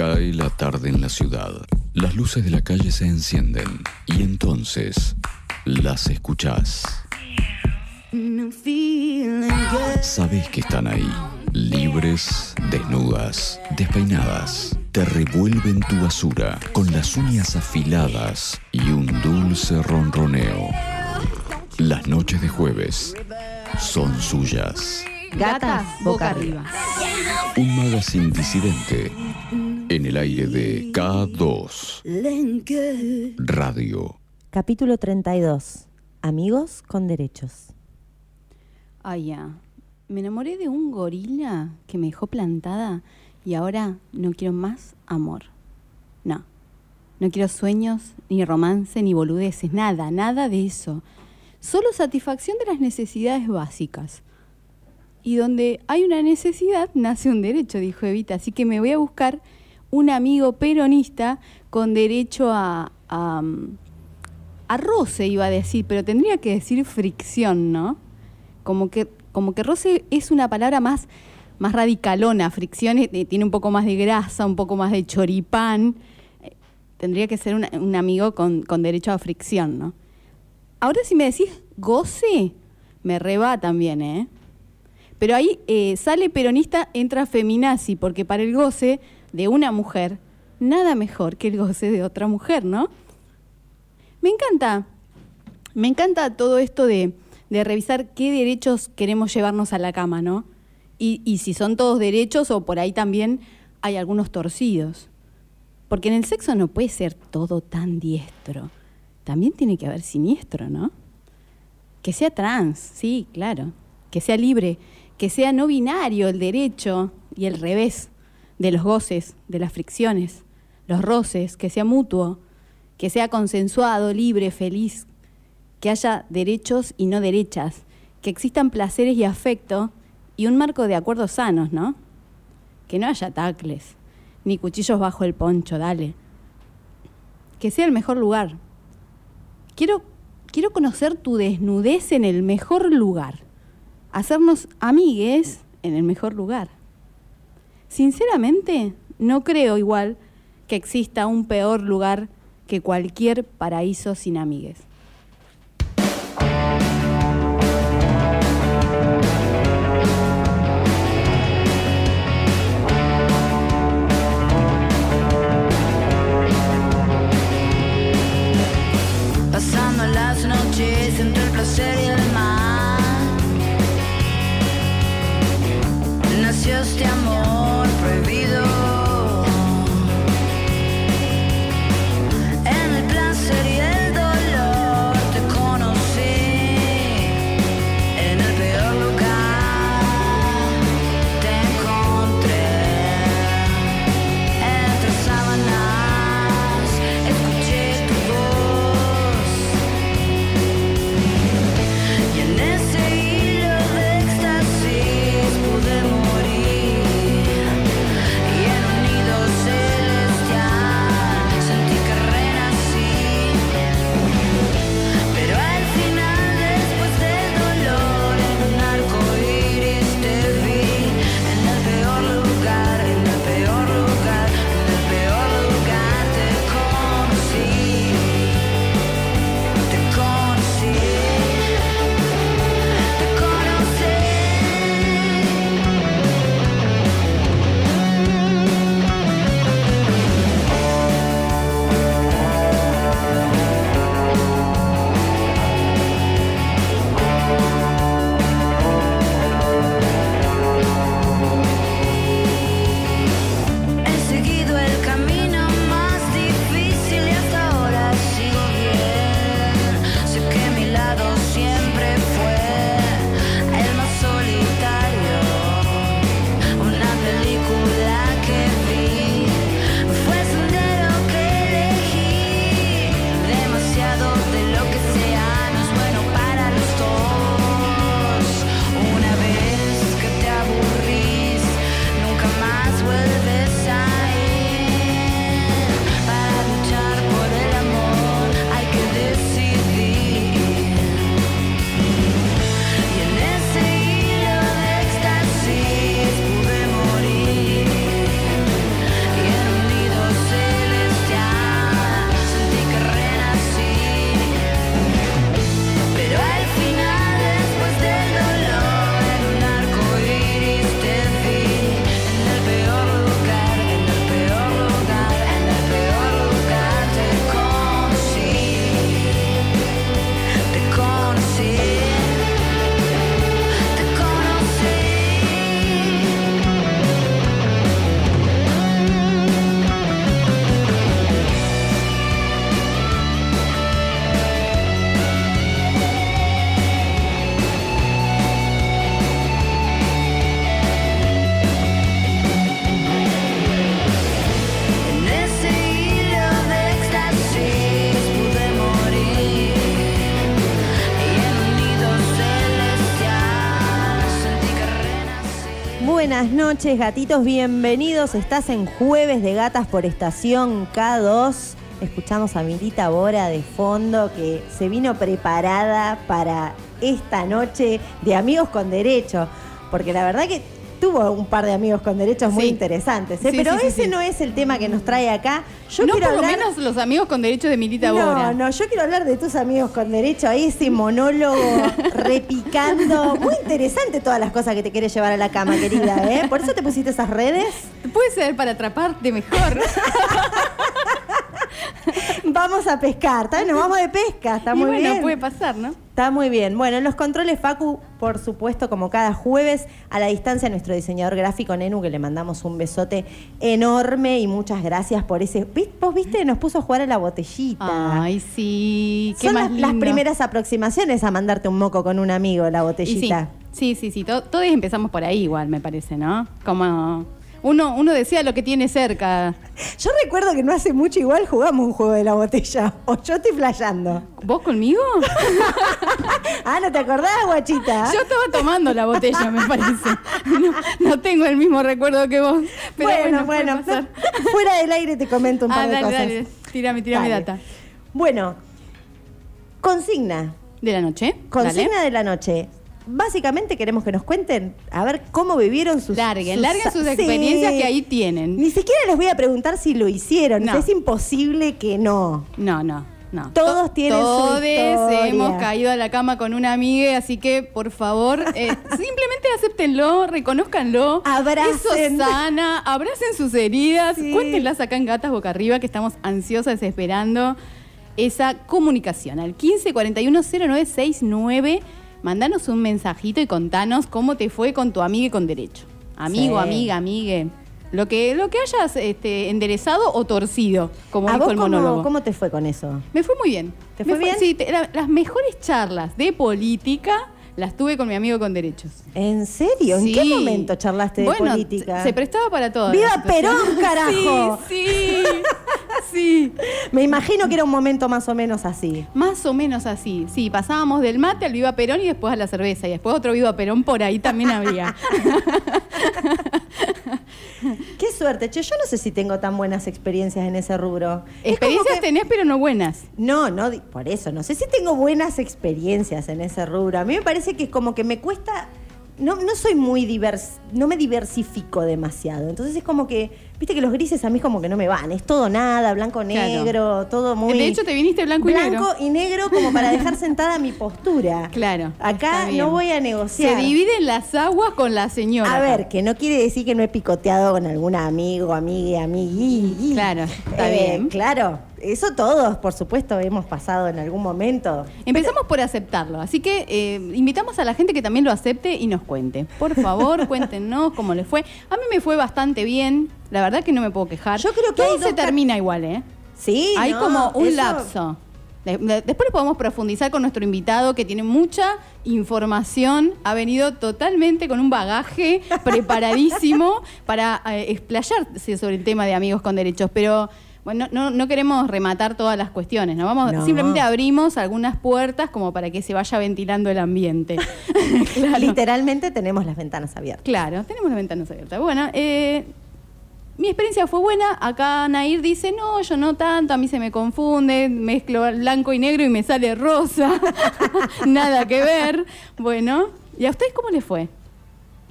Cae la tarde en la ciudad. Las luces de la calle se encienden y entonces las escuchás. Sabes que están ahí, libres, desnudas, despeinadas. Te revuelven tu basura con las uñas afiladas y un dulce ronroneo. Las noches de jueves son suyas. Gatas boca arriba. Un magazine disidente en el aire de K2 Radio. Capítulo 32. Amigos con derechos. Ay, ya. Me enamoré de un gorila que me dejó plantada y ahora no quiero más amor. No. No quiero sueños, ni romance, ni boludeces, nada, nada de eso. Solo satisfacción de las necesidades básicas. Y donde hay una necesidad, nace un derecho, dijo Evita. Así que me voy a buscar un amigo peronista con derecho a, a, roce, iba a decir, pero tendría que decir fricción, ¿no? Como que, como que roce es una palabra más, más radicalona, fricción eh, tiene un poco más de grasa, un poco más de choripán. Tendría que ser un amigo con, con derecho a fricción, ¿no? Ahora si me decís goce, me reba también, ¿eh? Pero ahí eh, sale peronista, entra feminazi, porque para el goce de una mujer, nada mejor que el goce de otra mujer, ¿no? Me encanta, me encanta todo esto de, de revisar qué derechos queremos llevarnos a la cama, ¿no? Y, y si son todos derechos o por ahí también hay algunos torcidos. Porque en el sexo no puede ser todo tan diestro. También tiene que haber siniestro, ¿no? Que sea trans, sí, claro. Que sea libre, que sea no binario el derecho y el revés de los goces, de las fricciones, los roces, que sea mutuo, que sea consensuado, libre, feliz, que haya derechos y no derechas, que existan placeres y afecto y un marco de acuerdos sanos, ¿no? Que no haya tacles, ni cuchillos bajo el poncho, dale. Que sea el mejor lugar. Quiero, quiero conocer tu desnudez en el mejor lugar. Hacernos amigues en el mejor lugar. Sinceramente, no creo igual que exista un peor lugar que cualquier paraíso sin amigues. Noches, gatitos, bienvenidos. Estás en Jueves de Gatas por Estación K2. Escuchamos a Milita Bora de fondo que se vino preparada para esta noche de Amigos con Derecho. Porque la verdad que tuvo un par de amigos con derechos muy Sí. interesantes, ¿eh? Sí, pero sí, ese no es el tema que nos trae acá. Yo no quiero por lo hablar... menos los amigos con derechos de Milita Bora. No, no, yo quiero hablar de tus amigos con derecho, ahí ese monólogo repicando. Muy interesante todas las cosas que te quieres llevar a la cama, querida, ¿eh? Por eso te pusiste esas redes. Puede ser para atraparte mejor. Vamos a pescar, ¿está? Nos vamos de pesca, está y muy bueno, bien. puede pasar, ¿no? Está muy bien. Bueno, en los controles Facu, por supuesto, como cada jueves, a la distancia, nuestro diseñador gráfico Nenu, que le mandamos un besote enorme y muchas gracias por ese. ¿Vis- ¿Vos viste? Nos puso a jugar a la botellita. Ay, sí. Qué Son más las, primeras aproximaciones a mandarte un moco con un amigo, la sí, botellita. sí, sí, sí. to- todos empezamos por ahí igual, me parece, ¿no? Como uno, uno decía lo que tiene cerca. Yo recuerdo que no hace mucho igual jugamos un juego de la botella. O yo estoy flayando. ¿Vos conmigo? Ah, ¿no te acordás, guachita? Yo estaba tomando la botella, me parece. No, no tengo el mismo recuerdo que vos. Pero bueno, bueno. Fuera del aire te comento un par Ah, de dale, cosas. dale. Tírame, tírame Dale. data. Bueno, consigna. ¿De la noche? Consigna Dale. de la noche. Básicamente queremos que nos cuenten a ver cómo vivieron sus Larguen, larguen sus experiencias que ahí tienen. Ni siquiera les voy a preguntar si lo hicieron. No. Es imposible que no. No, no, no. Todos To- tienen su Todos historia. hemos caído a la cama con una amiga, así que por favor, eh, simplemente acéptenlo, reconózcanlo. Abracen. Eso sana, abracen sus heridas, Sí. cuéntenlas acá en Gatas Boca Arriba, que estamos ansiosas esperando esa comunicación. Al 15 41 0969, mandanos un mensajito y contanos cómo te fue con tu amiga y con derecho. Amigo, Sí. amiga, amigue. Lo que, lo que hayas este, enderezado o torcido, como ¿A dijo vos el cómo, monólogo. cómo te fue con eso? Me fue muy bien. ¿Te fue bien? Sí, te- la- las mejores charlas de política las tuve con mi amigo con derechos. ¿En serio? ¿En qué momento charlaste de política? Se, prestaba para todo. ¡Viva. Perón, carajo! Sí, sí, sí. Me imagino que era un momento más o menos así. Más o menos así. Sí, pasábamos del mate al Viva Perón y después a la cerveza. Y después otro Viva Perón por ahí también había. Qué suerte. Che, yo no sé si tengo tan buenas experiencias en ese rubro. Es Experiencias que- tenés, pero no buenas. No, no, por eso, no sé si tengo buenas experiencias en ese rubro. A mí me parece que es como que me cuesta, no, no soy muy divers, no me diversifico demasiado. Entonces es como que, viste que los grises a mí como que no me van, es todo nada, blanco, Claro. negro, todo muy... De hecho, te viniste blanco y negro. Blanco y negro como para dejar sentada mi postura. Claro. Acá no voy a negociar. Se dividen las aguas con la señora. A ver, que no quiere decir que no he picoteado con algún amigo, amigue, amigui. Claro, está Eh, bien. Claro, eso todos, por supuesto, hemos pasado en algún momento. Empezamos por aceptarlo, así que eh, invitamos a la gente que también lo acepte y nos cuente. Por favor, cuéntenos cómo les fue. A mí me fue bastante bien, la verdad que no me puedo quejar. Yo creo que Todo hay se termina igual, ¿eh? Sí, Hay no, como un eso- lapso. De- de- Después podemos profundizar con nuestro invitado que tiene mucha información, ha venido totalmente con un bagaje preparadísimo para eh, explayarse sobre el tema de amigos con derechos, pero bueno, no, no queremos rematar todas las cuestiones, ¿no? Vamos, No. simplemente abrimos algunas puertas como para que se vaya ventilando el ambiente. claro. Literalmente tenemos las ventanas abiertas. Claro, tenemos las ventanas abiertas. Bueno, eh, mi experiencia fue buena. Acá Nair dice, no, yo no tanto, a mí se me confunde, mezclo blanco y negro y me sale rosa. Nada que ver. Bueno, ¿y a ustedes cómo les fue?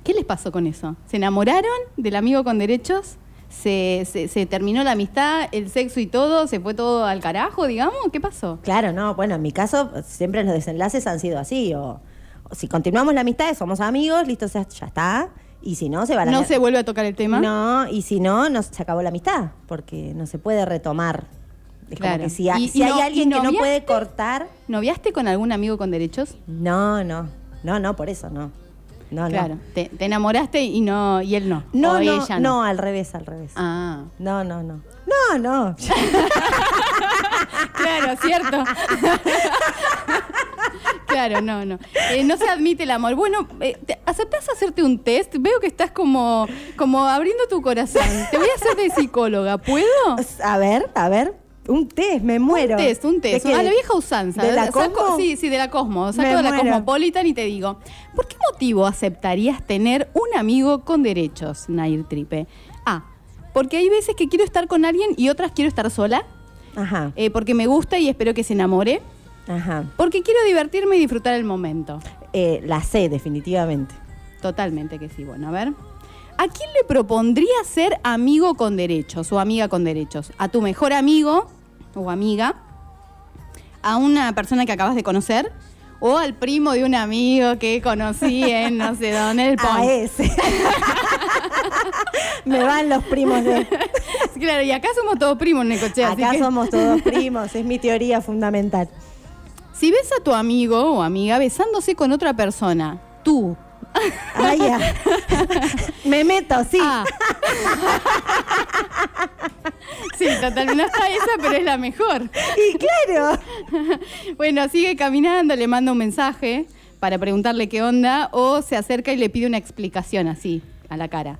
¿Qué les pasó con eso? ¿Se enamoraron del amigo con derechos? ¿Se, terminó la amistad, el sexo y todo? ¿Se fue todo al carajo, digamos? ¿Qué pasó? Claro, no, bueno, en mi caso siempre los desenlaces han sido así. O, si continuamos la amistad, somos amigos, listo, ya está. Y si no, se va la ¿No se vuelve a tocar el tema? No, y si no, no, se acabó la amistad, porque no se puede retomar. Es Claro. como que si, ha- Y- si y hay no- alguien que no puede cortar, ¿Noviaste con algún amigo con derechos? no, no, no, no, por eso no. No, Claro, no. te, te enamoraste y no y él no. No, o no, ella no, no. al revés, al revés. Ah, No, no, no. No, no. claro, cierto. claro, no, no. Eh, no se admite el amor. Bueno, eh, ¿aceptás hacerte un test? Veo que estás como, como abriendo tu corazón. Te voy a hacer de psicóloga, ¿puedo? A ver, a ver. Un test, me muero. Un test, un test. A la vieja usanza. ¿De la Saco- Cosmo? sí, sí, de la Cosmo. Saco Me de la muero. Cosmopolitan y te digo, ¿por qué motivo aceptarías tener un amigo con derechos, Nair Tripe? A, porque hay veces que quiero estar con alguien y otras quiero estar sola, Ajá, eh, porque me gusta y espero que se enamore, ajá. porque quiero divertirme y disfrutar el momento. Eh, la sé, definitivamente. Totalmente que sí. Bueno, a ver. ¿A quién le propondría ser amigo con derechos o amiga con derechos? ¿A tu mejor amigo o amiga? ¿A una persona que acabas de conocer? ¿O al primo de un amigo que conocí en no sé dónde, el A point? ese. me van los primos de... Claro, y acá somos todos primos, Necochea. así Acá que- somos todos primos, es mi teoría fundamental. Si ves a tu amigo o amiga besándose con otra persona, tú. Ya. Me meto, sí. Ah. sí, totalmente. No está esa, pero es la mejor. Y claro. Bueno, sigue caminando, le manda un mensaje para preguntarle qué onda o se acerca y le pide una explicación así, a la cara.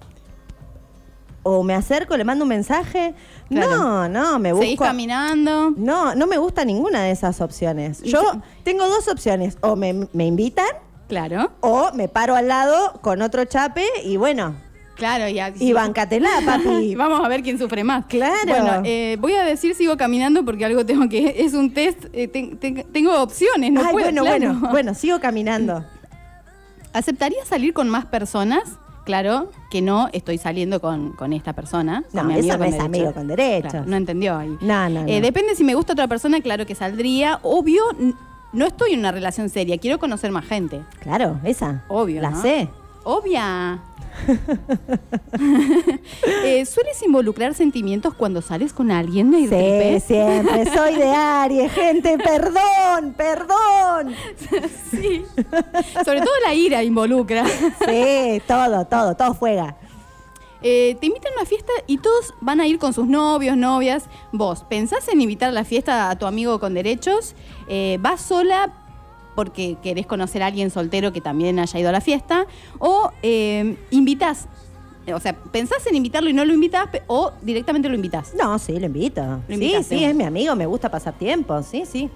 O me acerco, le mando un mensaje. Claro. No, no, me Seguís busco. caminando. No, no me gusta ninguna de esas opciones. Yo tengo dos opciones. O me, me invitan Claro, o me paro al lado con otro chape y bueno, claro. Y, y bancatela, papi. Vamos a ver quién sufre más. Claro. Bueno, eh, voy a decir sigo caminando porque algo tengo que... Es un test, eh, ten- ten- tengo opciones, no Ay, puedo, bueno, claro. bueno, bueno, sigo caminando. ¿Aceptarías salir con más personas? Claro que no estoy saliendo con, con esta persona. con No, mi eso no con es amigo con derechos. Claro, no entendió ahí. No, no, no. Eh, depende si me gusta otra persona, claro que saldría. Obvio, no estoy en una relación seria, quiero conocer más gente. Claro, esa. Obvio. La ¿no? sé. Obvia. Eh, ¿Sueles involucrar sentimientos cuando sales con alguien? Nair Sí, Tripe? siempre. Soy de Aries, gente. Perdón, perdón. Sí. Sobre todo la ira involucra. Sí, todo, todo, todo juega. Eh, te invitan a una fiesta y todos van a ir con sus novios, novias. Vos, ¿pensás en invitar a la fiesta a tu amigo con derechos? Eh, ¿Vas sola porque querés conocer a alguien soltero que también haya ido a la fiesta? ¿O eh, invitás? Eh, O sea, ¿pensás en invitarlo y no lo invitás? pe- ¿O directamente lo invitás? No, sí, lo invito. Lo sí, sí, es mi amigo, me gusta pasar tiempo. Sí, sí.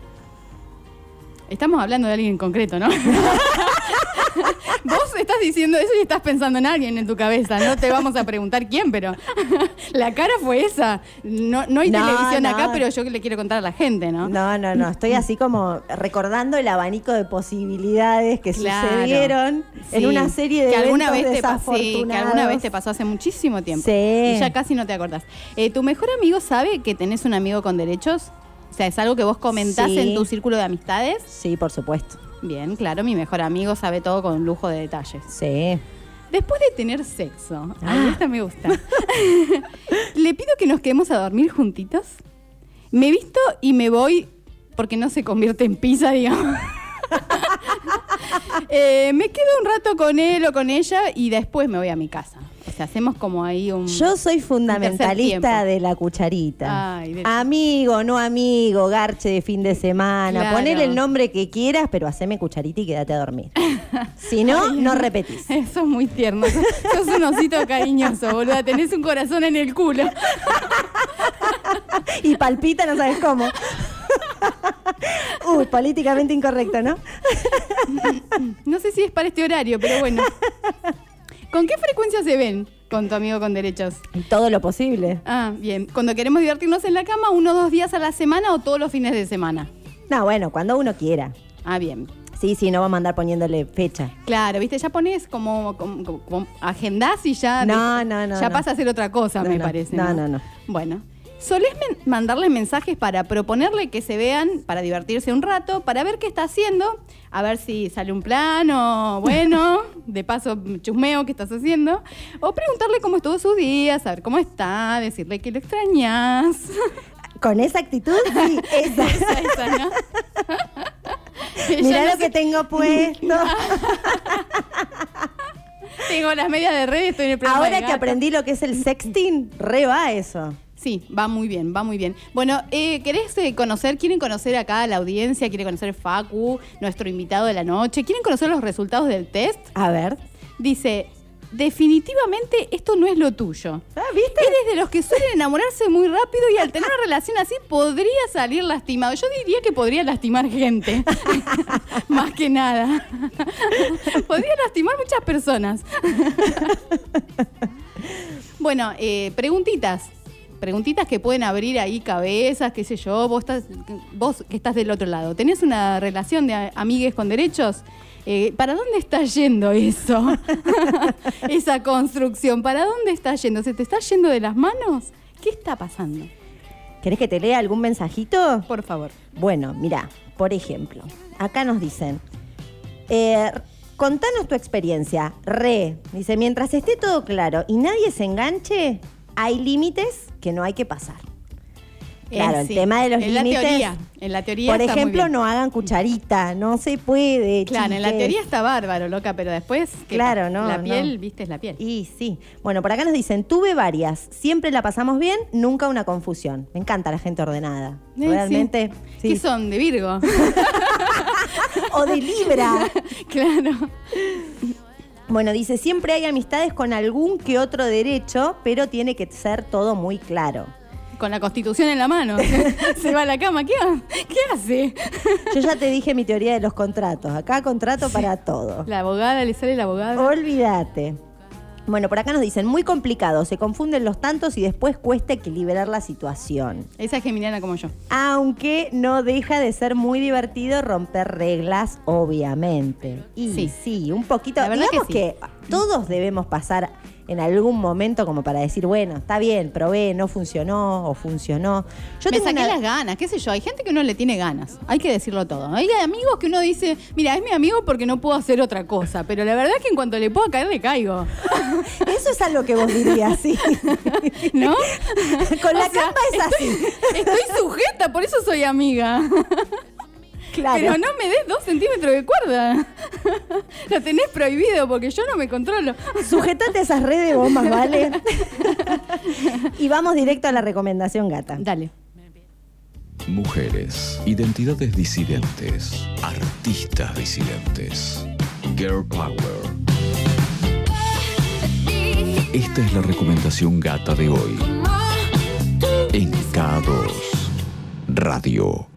Estamos hablando de alguien en concreto, ¿no? Vos estás diciendo eso y estás pensando en alguien en tu cabeza. No te vamos a preguntar quién, pero la cara fue esa. No, no hay No, televisión no. acá, pero yo le quiero contar a la gente, ¿no? No, no, no. Estoy así como recordando el abanico de posibilidades que Claro. sucedieron en una serie de que alguna vez te sí, que alguna vez te pasó hace muchísimo tiempo. Sí. Y ya casi no te acordás. Eh, ¿Tu mejor amigo sabe que tenés un amigo con derechos? O sea, ¿es algo que vos comentás Sí. en tu círculo de amistades? Sí, por supuesto. Bien, claro, mi mejor amigo sabe todo con lujo de detalles. Sí. Después de tener sexo, a mí Ah. esta me gusta. Le pido que nos quedemos a dormir juntitos. Me visto y me voy porque no se convierte en pizza, digamos. Eh, me quedo un rato con él o con ella y después me voy a mi casa. O sea, hacemos como ahí un. Yo soy fundamentalista de la cucharita. Ay, de- Amigo, no amigo, garche de fin de semana. Claro. Ponele el nombre que quieras, pero haceme cucharita y quédate a dormir. si no, no repetís. Eso es muy tierno. Sos, sos un osito cariñoso, boluda. Tenés un corazón en el culo. Y palpita, no sabes cómo. Uy, políticamente incorrecto, ¿no? No sé si es para este horario, pero bueno. ¿Con qué frecuencia se ven con tu amigo con derechos? Todo lo posible. Ah, bien. Cuando queremos divertirnos en la cama, uno o dos días a la semana o todos los fines de semana. No, bueno, cuando uno quiera. Ah, bien. Sí, sí, no vamos a andar poniéndole fecha. Claro, viste, ya pones como, como, como- agendás y ya. No, no, no, Ya no. pasa a ser otra cosa, No, me no. parece. No, no, no. Bueno. ¿Solés mandarle mensajes para proponerle que se vean, para divertirse un rato, para ver qué está haciendo? A ver si sale un plan o, bueno, de paso chusmeo qué estás haciendo. O preguntarle cómo estuvo su día, saber cómo está, decirle que lo extrañas. Con esa actitud, sí, esa. esa, esa, ¿no? Ella Mirá no lo que tengo puesto. Tengo las medias de red y estoy en el Ahora que aprendí lo que es el sexting, re va eso. Sí, va muy bien, va muy bien. Bueno, eh, ¿querés eh, conocer, quieren conocer acá a la audiencia, quiere conocer Facu, nuestro invitado de la noche, quieren conocer los resultados del test? A ver. Dice, definitivamente esto no es lo tuyo. Ah, ¿viste? Eres de los que suelen enamorarse muy rápido y al tener una relación así podría salir lastimado. Yo diría que podría lastimar gente, más que nada. podría lastimar muchas personas. bueno, eh, preguntitas. Preguntitas que pueden abrir ahí cabezas, qué sé yo. Vos, estás, vos que estás del otro lado, ¿tenés una relación de amigues con derechos? Eh, ¿Para dónde está yendo eso? Esa construcción, ¿para dónde está yendo? ¿Se te está yendo de las manos? ¿Qué está pasando? ¿Querés que te lea algún mensajito? Por favor. Bueno, mira, por ejemplo, acá nos dicen, eh, contanos tu experiencia. Re, dice, mientras esté todo claro y nadie se enganche, hay límites que no hay que pasar. Claro, Eh, el sí. tema de los en límites. La teoría, en la teoría. Por está muy ejemplo, bien. no hagan cucharita, no se puede. Claro, en la teoría está bárbaro, loca, pero después. ¿qué Claro, no, La no. piel, viste, es la piel. Y sí. Bueno, por acá nos dicen, tuve varias, siempre la pasamos bien, nunca una confusión. Me encanta la gente ordenada. Eh, Realmente. sí. sí. ¿Qué son? ¿De Virgo? O de Libra. claro. Bueno, dice, siempre hay amistades con algún que otro derecho, pero tiene que ser todo muy claro. Con la constitución en la mano. Se va a la cama. ¿Qué, ha- qué hace? Yo ya te dije mi teoría de los contratos. Acá contrato para todo. La abogada, le sale la abogada. Olvídate. Bueno, por acá nos dicen, muy complicado, se confunden los tantos y después cuesta equilibrar la situación. Esa es geminiana como yo. Aunque no deja de ser muy divertido romper reglas, obviamente. Y sí, Sí. un poquito. La verdad digamos que todos debemos pasar en algún momento como para decir, bueno, está bien, probé, no funcionó o funcionó. Yo Me tengo saqué una- las ganas, qué sé yo. Hay gente que uno le tiene ganas. Hay que decirlo todo. Hay amigos que uno dice, mira, es mi amigo porque no puedo hacer otra cosa. Pero la verdad es que en cuanto le puedo caer, le caigo. Eso es algo que vos dirías, sí. ¿No? Con la O sea, cama es así. Estoy sujeta, por eso soy amiga. Claro. Pero no me des dos centímetros de cuerda. Lo tenés prohibido porque yo no me controlo. Sujetate a esas redes de bombas, ¿vale? y vamos directo a la recomendación gata. Dale. Mujeres, identidades disidentes, artistas disidentes, girl power. Esta es la recomendación gata de hoy en K2 Radio.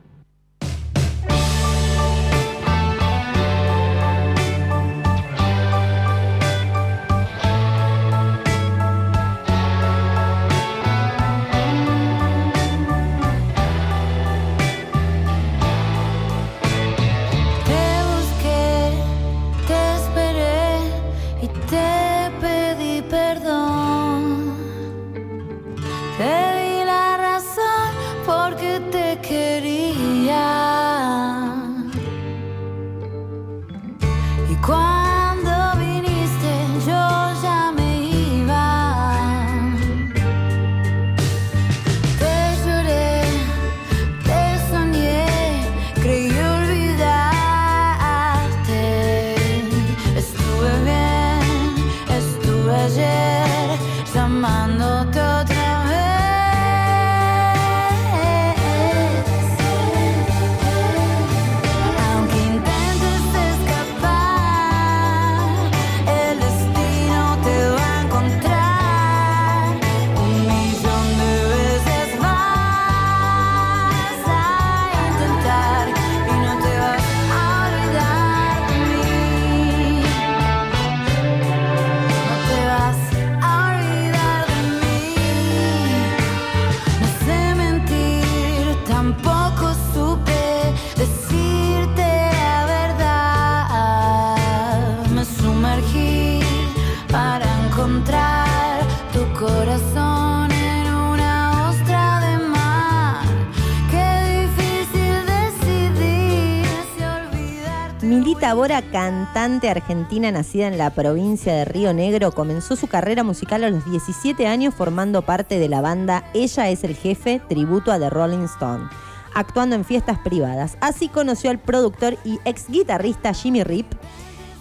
Cantante argentina nacida en la provincia de Río Negro, comenzó su carrera musical a los 17 años formando parte de la banda Ella es el jefe, tributo a The Rolling Stone, actuando en fiestas privadas. Así conoció al productor y ex guitarrista Jimmy Rip,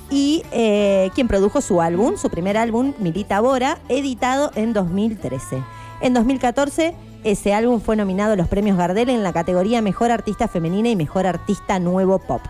y eh, quien produjo su álbum, su primer álbum, Milita Bora, editado en 2013. En 2014, ese álbum fue nominado a los premios Gardel en la categoría Mejor Artista Femenina y Mejor Artista Nuevo Pop.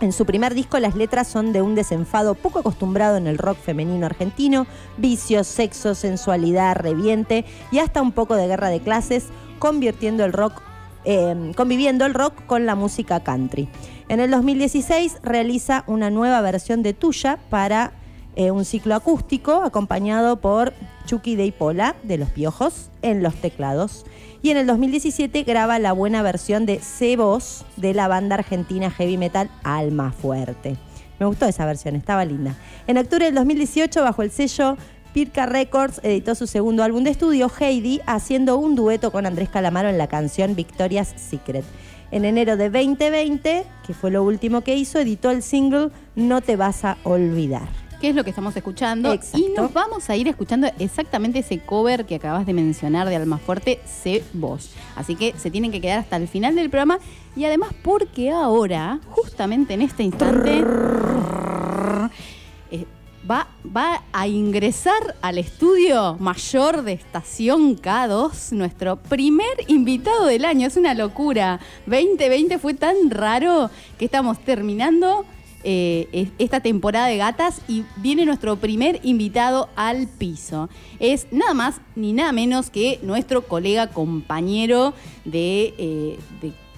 En su primer disco las letras son de un desenfado poco acostumbrado en el rock femenino argentino, vicios, sexo, sensualidad, reviente y hasta un poco de guerra de clases, convirtiendo el rock, eh, conviviendo el rock con la música country. En el 2016 realiza una nueva versión de Tuya para eh, un ciclo acústico acompañado por Chucky de Pola de Los Piojos en los teclados. Y en el 2017 graba la buena versión de C Voz de la banda argentina heavy metal Alma Fuerte. Me gustó esa versión, estaba linda. En octubre del 2018, bajo el sello Pirca Records, editó su segundo álbum de estudio, Heidi, haciendo un dueto con Andrés Calamaro en la canción Victoria's Secret. En enero de 2020, que fue lo último que hizo, editó el single No te vas a olvidar. ¿Qué es lo que estamos escuchando? Exacto. Y nos vamos a ir escuchando exactamente ese cover que acabas de mencionar de Alma Fuerte, Sé Vos. Así que se tienen que quedar hasta el final del programa y además porque ahora, justamente en este instante, eh, va, va a ingresar al estudio mayor de Estación K2 nuestro primer invitado del año. Es una locura. 2020 fue tan raro que estamos terminando eh, es- esta temporada de gatas y viene nuestro primer invitado al piso. Es nada más ni nada menos que nuestro colega compañero de, eh,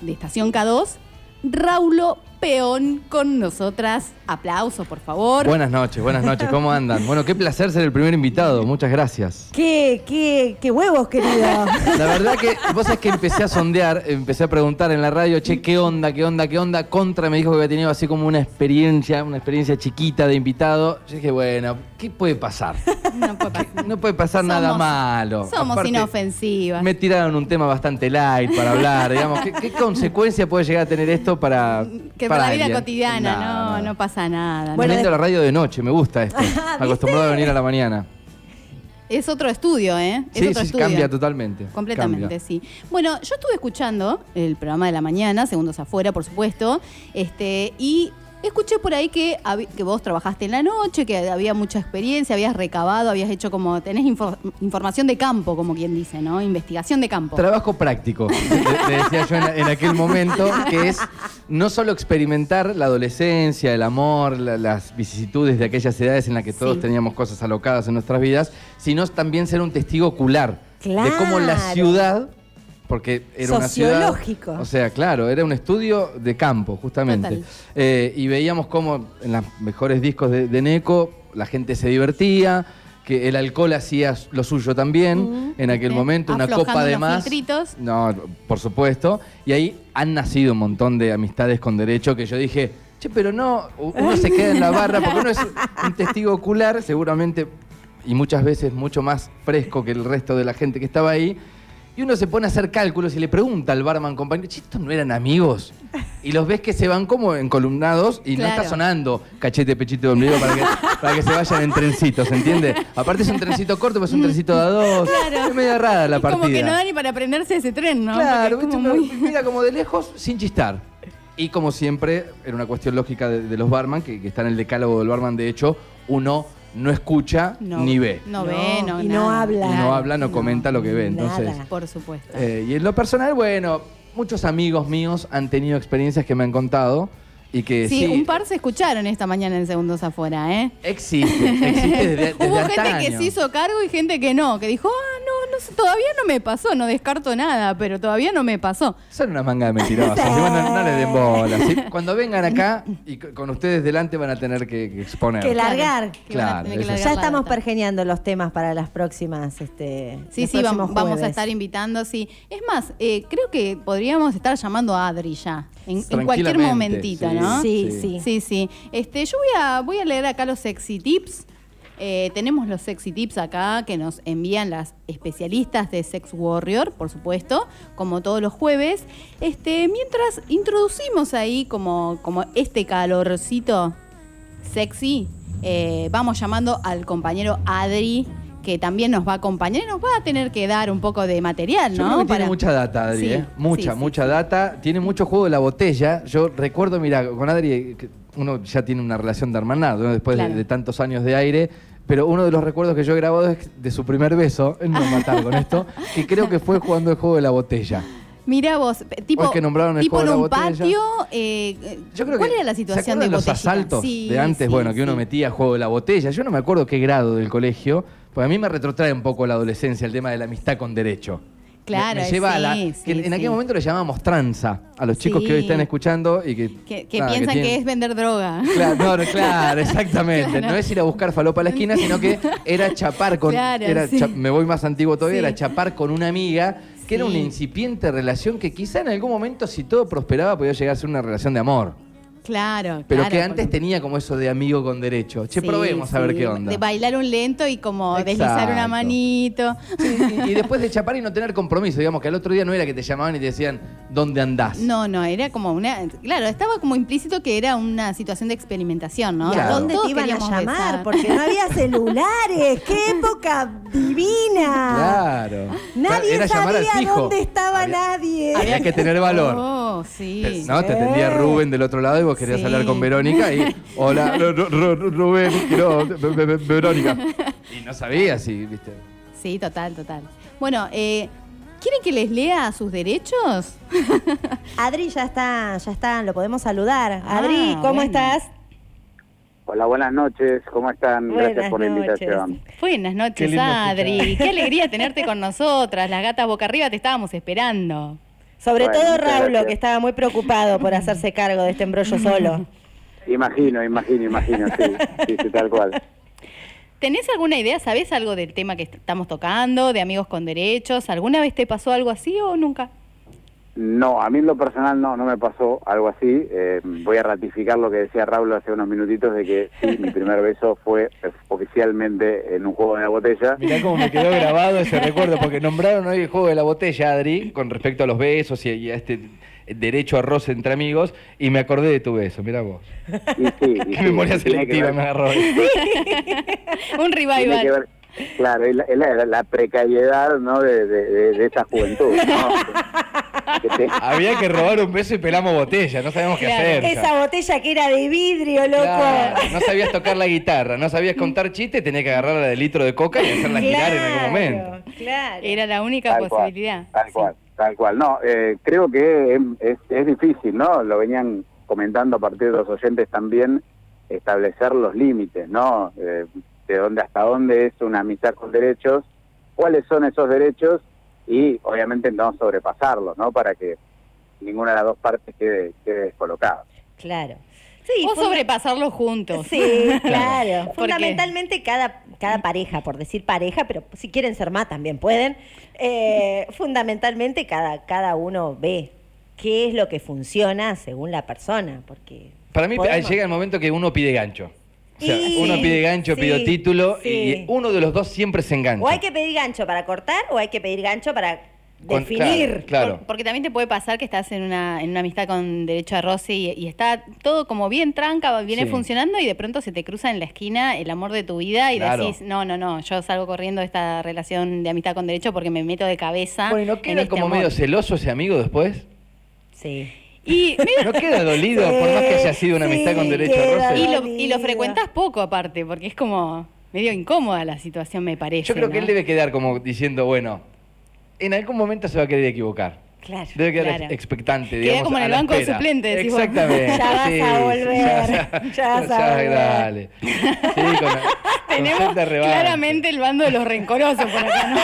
de Estación K2, Raulo Peón, con nosotras. Aplausos, por favor. Buenas noches, buenas noches, ¿cómo andan? Bueno, qué placer ser el primer invitado, muchas gracias. ¡Qué, qué, qué huevos, querido! La verdad que vos sabés que empecé a sondear, empecé a preguntar en la radio, che, ¿qué onda, qué onda, qué onda? Contra me dijo que había tenido así como una experiencia, una experiencia chiquita de invitado. Yo dije, bueno, ¿qué puede pasar? No puede pasar. No puede pasar nada malo. Somos Aparte, inofensivas. Me tiraron un tema bastante light para hablar, digamos. ¿Qué, qué consecuencia puede llegar a tener esto para. Que la vida alguien? cotidiana, no, no, pasa nada. Bueno, de- la radio de noche, me gusta esto. Acostumbrado a venir a la mañana. Es otro estudio, ¿eh? Es Sí, otro sí, estudio. cambia totalmente. Completamente, Cambia. sí. Bueno, yo estuve escuchando el programa de la mañana, Segundos Afuera, por supuesto, este, y escuché por ahí que, que vos trabajaste en la noche, que había mucha experiencia, habías recabado, habías hecho como, tenés info- información de campo, como quien dice, ¿no? Investigación de campo. Trabajo práctico, le decía yo en, en aquel momento, que es no solo experimentar la adolescencia, el amor, la- las vicisitudes de aquellas edades en las que todos Sí. teníamos cosas alocadas en nuestras vidas, sino también ser un testigo ocular de cómo la ciudad, porque era una ciudad... Sociológico. O sea, claro, era un estudio de campo, justamente. Eh, y veíamos cómo en los mejores discos de, de Neco la gente se divertía, que el alcohol hacía lo suyo también en aquel Eh, momento, una copa de los más. filtritos. No, por supuesto. Y ahí han nacido un montón de amistades con derecho que yo dije, che, pero no, uno se queda en la barra porque uno es un testigo ocular, seguramente, y muchas veces mucho más fresco que el resto de la gente que estaba ahí. Y uno se pone a hacer cálculos y le pregunta al barman compañero, ¿estos no eran amigos? Y los ves que se van como encolumnados y no está sonando cachete, pechito de ombligo para que, para que se vayan en trencitos, ¿entiende? Aparte es un trencito corto, pues es un trencito de a dos. Claro. Es media rara la partida. como que no da ni para prenderse ese tren, ¿no? Claro, es mira como de lejos sin chistar. Y como siempre, era una cuestión lógica de, de los barman, que, que está en el decálogo del barman, de hecho, uno no escucha no, ni ve. No, No, ve, no, y no habla. Y no habla, no, comenta lo que ve. Entonces, Nada. Por supuesto. eh, y en lo personal, bueno, muchos amigos míos han tenido experiencias que me han contado y que Sí, sí, un par se escucharon esta mañana en Segundos Afuera, ¿eh? existe, existe desde, desde Hubo gente que se hizo cargo y gente que no, que dijo, ah, no, no sé, todavía no me pasó, no descarto nada, pero todavía no me pasó. Son una manga de mentirosos. bueno, no, le den bola. ¿sí? Cuando vengan acá y c- con ustedes delante van a tener que, que exponer. Que largar. Que van a Claro, tener que eso largar Ya la estamos data. pergeniando los temas para las próximas. Este, Sí, los sí, vam- próximos vamos a jueves. estar invitando, sí. Es más, eh, creo que podríamos estar llamando a Adri ya, en, en cualquier Tranquilamente, momentito, sí. ¿no? Sí, Sí. sí. Sí, sí. Este, yo voy a, voy a leer acá los sexy tips. Eh, tenemos los sexy tips acá que nos envían las especialistas de Sex Warrior, por supuesto, como todos los jueves. Este, mientras introducimos ahí como, como este calorcito sexy, eh, vamos llamando al compañero Adri, que también nos va a acompañar y nos va a tener que dar un poco de material, Yo ¿no? creo que tiene Para- mucha data, Adri, Sí, ¿eh? Mucha, sí, mucha sí. data. Tiene mucho juego de la botella. Yo recuerdo, mira, con Adri, uno ya tiene una relación de hermanado, ¿no? después de, tantos años de aire. Pero uno de los recuerdos que yo he grabado es de su primer beso, no matar con esto, que creo que fue jugando el juego de la botella. Mira vos, tipo, Hoy que nombraron el tipo en de un la botella. patio. eh, Yo creo ¿Cuál que, era la ¿se situación de acuerdan los botellita? asaltos Sí, de antes? sí, bueno, que uno metía juego de la botella. Yo no me acuerdo qué grado del colegio, porque a mí me retrotrae un poco la adolescencia el tema de la amistad con derecho. Claro, me, me lleva a la. sí, que en aquel momento le llamábamos tranza a los chicos que hoy están escuchando y que. Que, que nada, piensan que, tienen- es vender droga. Claro, no, no, claro, exactamente. Claro. No es ir a buscar falopa a la esquina, sino que era chapar con. Claro, era sí. cha- me voy más antiguo todavía, era chapar con una amiga, que era una incipiente relación que quizá en algún momento, si todo prosperaba, podía llegar a ser una relación de amor. Claro, Pero claro, que antes porque- tenía como eso de amigo con derecho. Che, Sí, probemos a ver qué onda. De bailar un lento y como deslizar una manito. Sí, y, y después de chapar y no tener compromiso, digamos que al otro día no era que te llamaban y te decían, ¿dónde andás? No, no, era como una. Claro, estaba como implícito que era una situación de experimentación, ¿no? ¿Y Claro. a dónde Todos te iban a llamar? besar. Porque no había celulares. ¡Qué época divina! Claro. Nadie Era sabía dónde estaba Había- nadie. Había que tener valor. Oh, sí. ¿No? Te atendía Rubén del otro lado y vos querías Sí. hablar con Verónica y. Hola, Ru- Ru- Ru- Rubén, quiero. Ve- ve- ve- Verónica. Y no sabías si, viste. Sí, total, total. Bueno, eh, ¿quieren que les lea sus derechos? Adri ya está, ya está, lo podemos saludar. Ah, Adri, ¿cómo bueno. estás? Hola, buenas noches, ¿cómo están? Gracias por la noches. invitación. Buenas Qué noches, lindo Adri. Qué alegría tenerte con nosotras. Las gatas boca arriba te estábamos esperando. Sobre Bueno, todo Raulo, gracias. que estaba muy preocupado por hacerse cargo de este embrollo solo. Imagino, imagino, imagino, sí, sí, sí, tal cual. ¿Tenés alguna idea? ¿Sabés algo del tema que est- estamos tocando, de amigos con derechos? ¿Alguna vez te pasó algo así o nunca? No, a mí en lo personal no, no me pasó algo así. Eh, voy a ratificar lo que decía Raúl hace unos minutitos de que sí, mi primer beso fue eh, oficialmente en un juego de la botella. Mirá cómo me quedó grabado ese recuerdo, porque nombraron hoy el juego de la botella, Adri, con respecto a los besos y, y a este derecho a roce entre amigos, y me acordé de tu beso, mirá vos. Y sí, y Qué sí, memoria selectiva me agarró. Un tiene que revival. Claro, es la, es la- la precariedad ¿no? de, de, de- de esa juventud. ¿no? Que te- Había que robar un beso y pelamos botella, no sabíamos qué Claro. hacer. ya. Esa botella que era de vidrio, loco. Claro, no sabías tocar la guitarra, no sabías contar chistes, tenías que agarrarla de litro de coca y hacerla girar en algún momento. Claro. Era la única Tal cual, posibilidad. Tal Sí. cual, tal cual. No, eh, creo que es, es- es difícil, ¿no? Lo venían comentando a partir de los oyentes también, establecer los límites, ¿no? Eh, de dónde hasta dónde es una amistad con derechos, cuáles son esos derechos y obviamente no sobrepasarlos, ¿no? Para que ninguna de las dos partes quede, quede descolocada. Claro. Sí, O funda- sobrepasarlo juntos. Sí, claro. Fundamentalmente cada, cada pareja, por decir pareja, pero si quieren ser más también pueden. eh, fundamentalmente cada, cada uno ve qué es lo que funciona según la persona, porque Para mí podemos- llega el momento que uno pide gancho. O sea, Y- uno pide gancho, sí, pide título sí. y uno de los dos siempre se engancha. o hay que pedir gancho para cortar o hay que pedir gancho para Con- definir. Claro, claro. Por- porque también te puede pasar que estás en una, en una amistad con derecho a roce y, y está todo como bien tranca, viene Sí. funcionando y de pronto se te cruza en la esquina el amor de tu vida y Claro. decís, no, no, no, yo salgo corriendo de esta relación de amistad con derecho porque me meto de cabeza. Bueno, ¿y ¿no en queda este como amor". medio celoso ese amigo después? Sí. Y, ¿No queda dolido por más que haya sido una Sí, amistad con derecho a roce? y, lo, y lo frecuentas poco aparte, porque es como medio incómoda la situación, me parece. Yo creo que él debe quedar como diciendo, bueno, en algún momento se va a querer equivocar. Claro. Debe quedar Claro. ex- expectante, Queda digamos. como en el banco de suplentes. Exactamente. Ya vas a volver, ya vas a volver. Dale. Sí, con, con Tenemos claramente el bando de los rencorosos por acá, ¿no?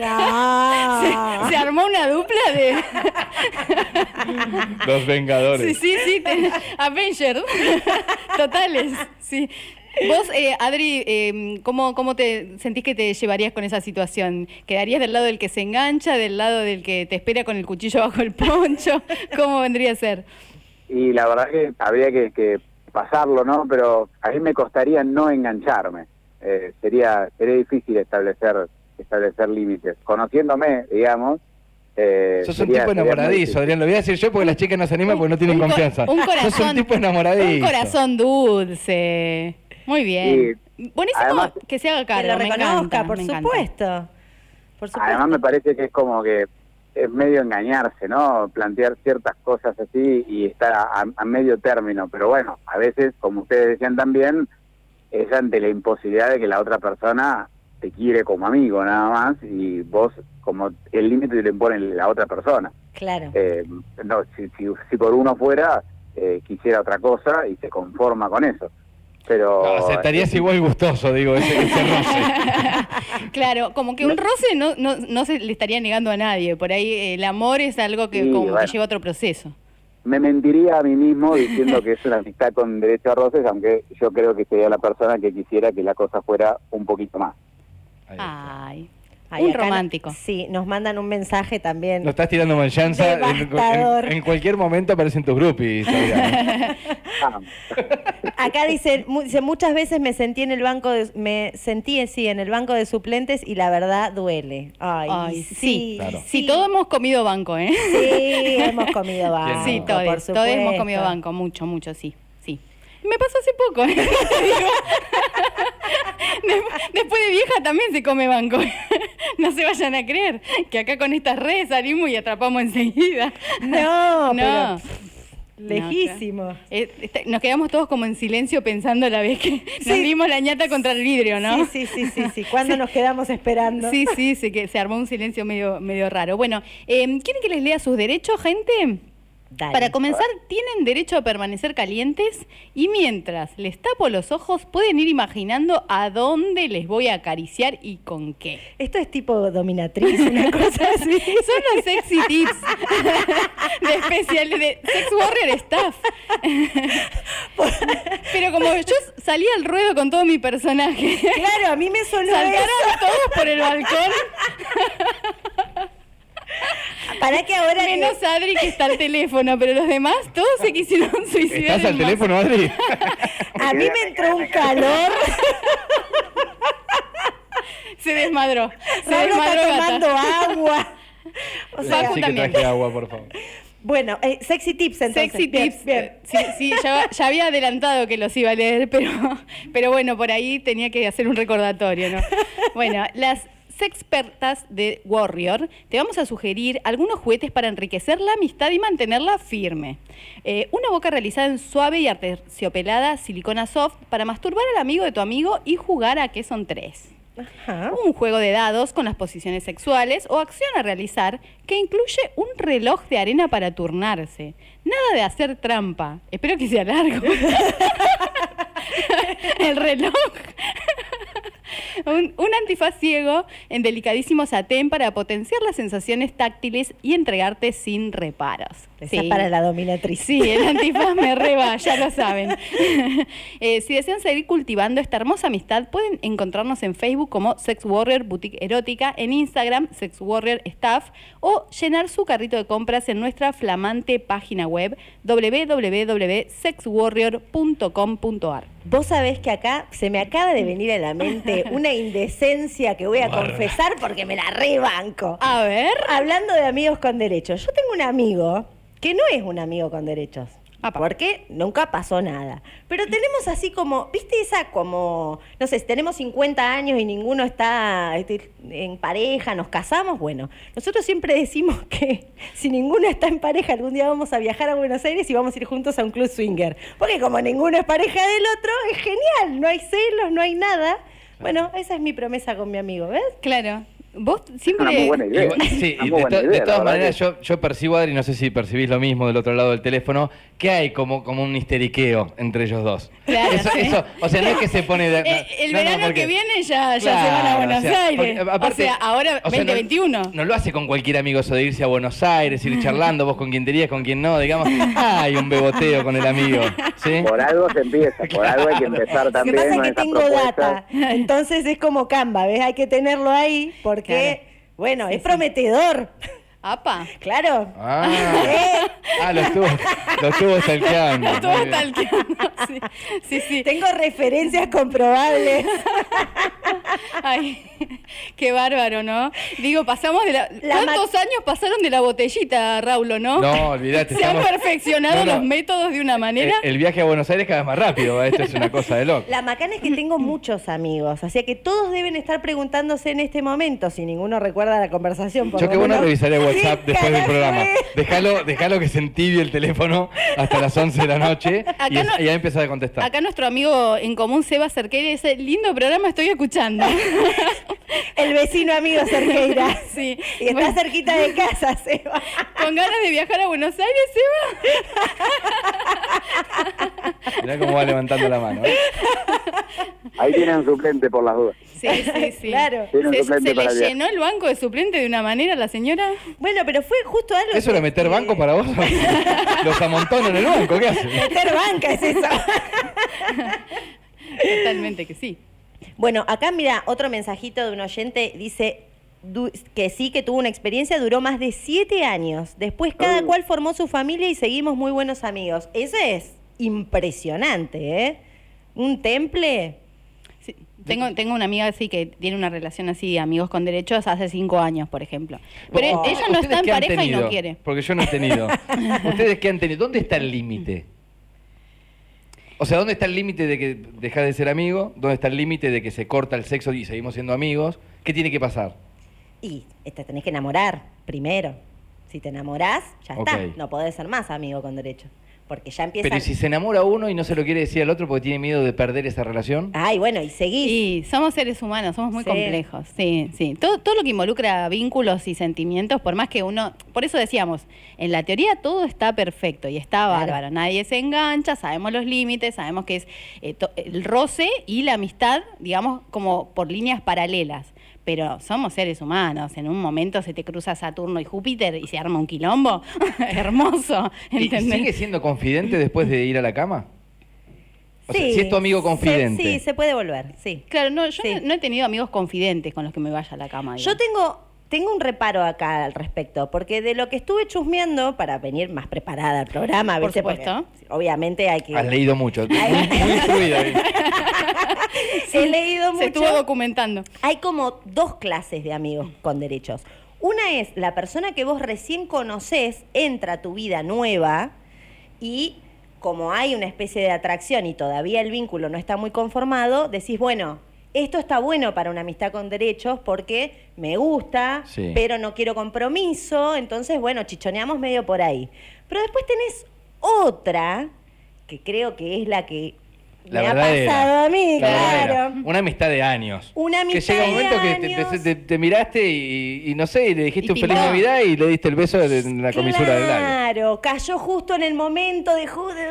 No. Se, se armó una dupla de. Los Vengadores. Sí, sí, sí. Avengers. Totales. Sí. Vos, eh, Adri, eh, ¿cómo, ¿cómo te sentís que te llevarías con esa situación? ¿Quedarías del lado del que se engancha, del lado del que te espera con el cuchillo bajo el poncho? ¿Cómo vendría a ser? Y la verdad que habría que, que pasarlo, ¿no? Pero a mí me costaría no engancharme. Eh, sería sería difícil establecer establecer límites. Conociéndome, digamos. Eh, Sos un sería- tipo enamoradizo. Adrián. Lo voy a decir yo porque las chicas no se animan porque no tienen Un co- confianza. Un corazón. Sos un tipo enamoradizo. Un corazón dulce. Muy bien. Buenísimo además- que se haga Que cargo. me reconozca, encanta, por me supuesto. Por supuesto. Además me parece que es como que es medio engañarse, ¿no? Plantear ciertas cosas así y estar a, a medio término. Pero bueno, a veces, como ustedes decían también, es ante la imposibilidad de que la otra persona te quiere como amigo nada más y vos como el límite te lo impone la otra persona. Claro. Eh, no, si, si, si por uno fuera, eh, quisiera otra cosa y se conforma con eso. Pero No, aceptarías igual gustoso, digo, ese, ese roce. Claro, como que un roce no, no, no se le estaría negando a nadie. Por ahí el amor es algo que Sí, como bueno. que lleva otro proceso. me mentiría a mí mismo diciendo que es una amistad con derecho a roces, aunque yo creo que sería la persona que quisiera que la cosa fuera un poquito más. Ahí está. Ay, Ay, un romántico. Sí, nos mandan un mensaje también. No estás tirando manchanza. En, en- en cualquier momento aparecen tus groupies. Ah, Acá dice, mu- dice, muchas veces me sentí en el banco de, me sentí sí, en el banco de suplentes y la verdad duele. Ay, Ay, sí, sí. Claro. Sí, todos hemos comido banco, ¿eh? Sí, hemos comido banco. sí, todos, por todos hemos comido banco, mucho, mucho, sí. Me pasó hace poco, Después de vieja también se come banco. No se vayan a creer que acá con estas redes salimos y atrapamos enseguida. No, No. pero lejísimo. Eh, está- nos quedamos todos como en silencio pensando la vez que nos Sí. dimos la ñata contra el vidrio, ¿no? Sí, sí, sí, sí, sí. ¿Cuándo nos quedamos esperando? Sí, sí, se, que se armó un silencio medio, medio raro. Bueno, eh, ¿quieren que les lea sus derechos, gente? Dale. Para comenzar, tienen derecho a permanecer calientes y mientras les tapo los ojos pueden ir imaginando a dónde les voy a acariciar y con qué. Esto es tipo dominatriz, una cosa así. Son los sexy tips de especial de Sex Warrior Staff. Pero como yo salí al ruedo con todo mi personaje, Claro, a mí me sonó saltaron eso. todos por el balcón, Para que ahora... menos Adri que está al teléfono, pero los demás todos se quisieron suicidar. ¿Estás al teléfono, Adri? A mí me entró un calor. Se desmadró. Se Pablo desmadró está Gata. tomando agua. O sea, sí que también. traje agua, por favor. bueno, eh, sexy tips entonces. Sexy Bien, tips. bien. Sí, sí, ya, ya había adelantado que los iba a leer, pero, pero bueno, por ahí tenía que hacer un recordatorio, ¿no? Bueno, las sexpertas de Warrior te vamos a sugerir algunos juguetes para enriquecer la amistad y mantenerla firme. Eh, una boca realizada en suave y aterciopelada silicona soft para masturbar al amigo de tu amigo y jugar a que son tres. Ajá. Un juego de dados con las posiciones sexuales o acción a realizar que incluye un reloj de arena para turnarse. Nada de hacer trampa. Espero que sea largo. El reloj. Un, un antifaz ciego en delicadísimo satén para potenciar las sensaciones táctiles y entregarte sin reparos. Esa es para la dominatriz. Sí, el antifaz me reba, ya lo saben. Eh, si desean seguir cultivando esta hermosa amistad, pueden encontrarnos en Facebook como Sex Warrior Boutique Erótica, en Instagram Sex Warrior Staff o llenar su carrito de compras en nuestra flamante página web www.sexwarrior.com.ar. Vos sabés que acá se me acaba de venir a la mente una indecencia que voy a confesar porque me la rebanco. A ver. Hablando de amigos con derechos, yo tengo un amigo que no es un amigo con derechos. Apa. Porque nunca pasó nada. Pero tenemos así como, ¿viste esa como, no sé, si tenemos 50 años y ninguno está este, en pareja, nos casamos? Bueno, nosotros siempre decimos que si ninguno está en pareja, algún día vamos a viajar a Buenos Aires y vamos a ir juntos a un club swinger. Porque como ninguno es pareja del otro, es genial, no hay celos, no hay nada. Bueno, esa es mi promesa con mi amigo, ¿ves? Claro. Vos una muy siempre. buena idea. Igual- sí, Una y muy de, buena to- de idea, la todas maneras que- yo, yo percibo, Adri, no sé si percibís lo mismo del otro lado del teléfono, que hay como, como un histeriqueo entre ellos dos. Claro, eso, sí. eso, o sea, no es que se pone de... Eh, el no, no, verano porque- que viene ya, ya se Claro, van a Buenos o sea, Aires. porque, aparte- o sea, ahora o sea, no- 2021. No, lo hace con cualquier amigo eso de irse a Buenos Aires, ir charlando, vos con quien te irías, con quien no, digamos, hay un beboteo con el amigo, ¿sí? Por algo se empieza, por algo hay que empezar Lo que también pasa es con que esas tengo propuestas. data, entonces es como Canva, ¿ves? Hay que tenerlo ahí porque, bueno, es prometedor. Apa. Claro. Ah, Eh, ah, lo estuvo, lo estuvo stalkeando. Muy bien. stalkeando. Sí, sí, sí. Tengo referencias comprobables. Ay, qué bárbaro, ¿no? Digo, pasamos de la... La ¿Cuántos años pasaron de la botellita, Raulo, no? No, olvídate. Se han perfeccionado No, no. los métodos de una manera... El, el viaje a Buenos Aires cada vez más rápido, esto es una cosa de loco. La macana es que tengo muchos amigos, así que todos deben estar preguntándose en este momento, si ninguno recuerda la conversación. por Yo lo qué bueno revisaré WhatsApp ¿Qué después del programa. Déjalo, déjalo que se en tibio el teléfono hasta las 11 de la noche y, es- no- y ahí empezás a contestar. Acá nuestro amigo en común, Seba Cerqueira, dice, lindo programa, estoy escuchando. El vecino amigo Cerqueira. Sí. Y está Bueno. cerquita de casa, Seba. Con ganas de viajar a Buenos Aires, Seba. Mirá cómo va levantando la mano. ¿eh? Ahí tienen un suplente por las dudas. Sí, sí, sí. Claro. Se, le llenó el banco de suplente de una manera a la señora. Bueno, pero fue justo algo. ¿Eso era que- meter que- banco para vos? ¿Los amontonan en el banco? ¿Qué hacen? Meter banca es eso. Totalmente que sí. Bueno, acá mira, otro mensajito de un oyente dice que sí, que tuvo una experiencia, duró más de siete años. Después cada Oh. cual formó su familia y seguimos muy buenos amigos. Eso es impresionante, ¿eh? Un temple. Tengo, tengo una amiga así que tiene una relación así, amigos con derechos, hace cinco años, por ejemplo. Pero Oh. ella no ¿Ustedes está en pareja y no quiere. Porque yo no he tenido. ¿Ustedes qué han tenido? ¿Dónde está el límite? O sea, ¿dónde está el límite de que dejas de ser amigo? ¿Dónde está el límite de que se corta el sexo y seguimos siendo amigos? ¿Qué tiene que pasar? Y te tenés que enamorar primero. Si te enamorás, ya está. No podés ser más amigo con derechos. Porque ya empieza. Pero ¿y si se enamora uno y no se lo quiere decir al otro porque tiene miedo de perder esa relación? Ay, bueno, y seguís. Y somos seres humanos, somos muy Sí. complejos. Sí, sí. Todo, todo lo que involucra vínculos y sentimientos, por más que uno. Por eso decíamos, en la teoría todo está perfecto y está Claro. bárbaro. Nadie se engancha, sabemos los límites, sabemos que es eh, to- el roce y la amistad, digamos, como por líneas paralelas. Pero somos seres humanos. En un momento se te cruza Saturno y Júpiter y se arma un quilombo. Hermoso. ¿Y ¿entendés? sigue siendo confidente después de ir a la cama? O sea, Sí, si es tu amigo se- confidente. sí, se puede volver, sí. Claro, no, yo Sí. no, no he tenido amigos confidentes con los que me vaya a la cama. Yo tengo, tengo un reparo acá al respecto, porque de lo que estuve chusmeando para venir más preparada al programa, Por. Porque, supuesto. obviamente hay que. Has leído mucho. Muy, muy. He leído Se mucho. estuvo documentando. Hay como dos clases de amigos con derechos. Una es la persona que vos recién conocés, entra a tu vida nueva y como hay una especie de atracción y todavía el vínculo no está muy conformado, decís, bueno, esto está bueno para una amistad con derechos porque me gusta, Sí. pero no quiero compromiso, entonces, bueno, chichoneamos medio por ahí. Pero después tenés otra, que creo que es la que La me ha pasado a mí, verdadera. claro. Una amistad de años. Una Que amistad llega un de momento que te, años. te- te miraste y, y no sé, y le dijiste Y un feliz. Navidad y le diste el beso de- en la comisura del labio. Claro, cayó justo en el momento de jude,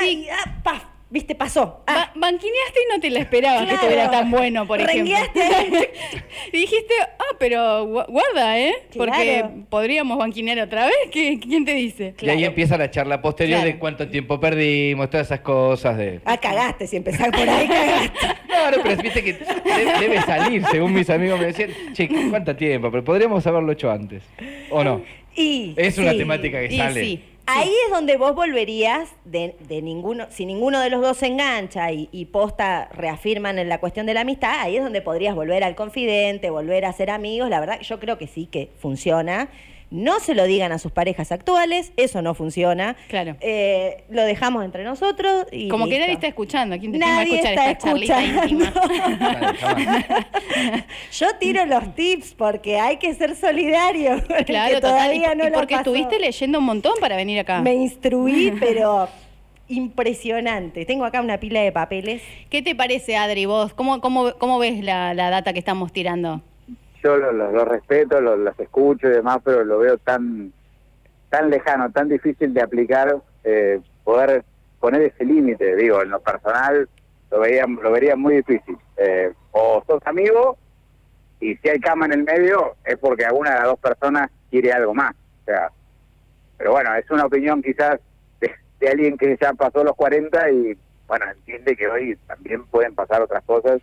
Sí. y, ah, paf, viste, pasó. Ah, Ba- banquineaste y no te la esperabas que Claro. estuviera tan bueno, por ejemplo. Rengueaste. y dijiste, ah, pero gu- guarda, ¿eh? Porque podríamos banquinear otra vez. ¿Qué- ¿Quién te dice? Y ahí empieza la charla posterior Claro. de cuánto tiempo perdimos, todas esas cosas de... ah, cagaste, si empezás por ahí, cagaste. Claro, pero viste que de- debe salir, según mis amigos me decían, che, ¿cuánto tiempo? Pero podríamos haberlo hecho antes. ¿O no? Y, Es una sí. temática que Y sale. sí. Ahí es donde vos volverías de, de ninguno, si ninguno de los dos se engancha y, y posta reafirman en la cuestión de la amistad, ahí es donde podrías volver al confidente, volver a ser amigos. La verdad, yo creo que sí que funciona. No se lo digan a sus parejas actuales, eso no funciona. Claro. Eh, lo dejamos entre nosotros y. Como que listo. nadie está escuchando. ¿Quién te Nadie escuchar está escuchando. Yo tiro los tips porque hay que ser solidario. Claro, que total. todavía y, no y lo porque pasó. estuviste leyendo un montón para venir acá. Me instruí, pero impresionante. Tengo acá una pila de papeles. ¿Qué te parece, Adri, vos? ¿Cómo, cómo, cómo ves la, la data que estamos tirando? Yo lo, lo- respeto, lo- los escucho y demás, pero lo veo tan tan lejano, tan difícil de aplicar, eh, poder poner ese límite, digo, en lo personal lo veía, lo vería muy difícil. Eh, o sos amigo y si hay cama en el medio es porque alguna de las dos personas quiere algo más. O sea, pero bueno, es una opinión quizás de, de alguien que ya pasó los 40 y bueno, entiende que hoy también pueden pasar otras cosas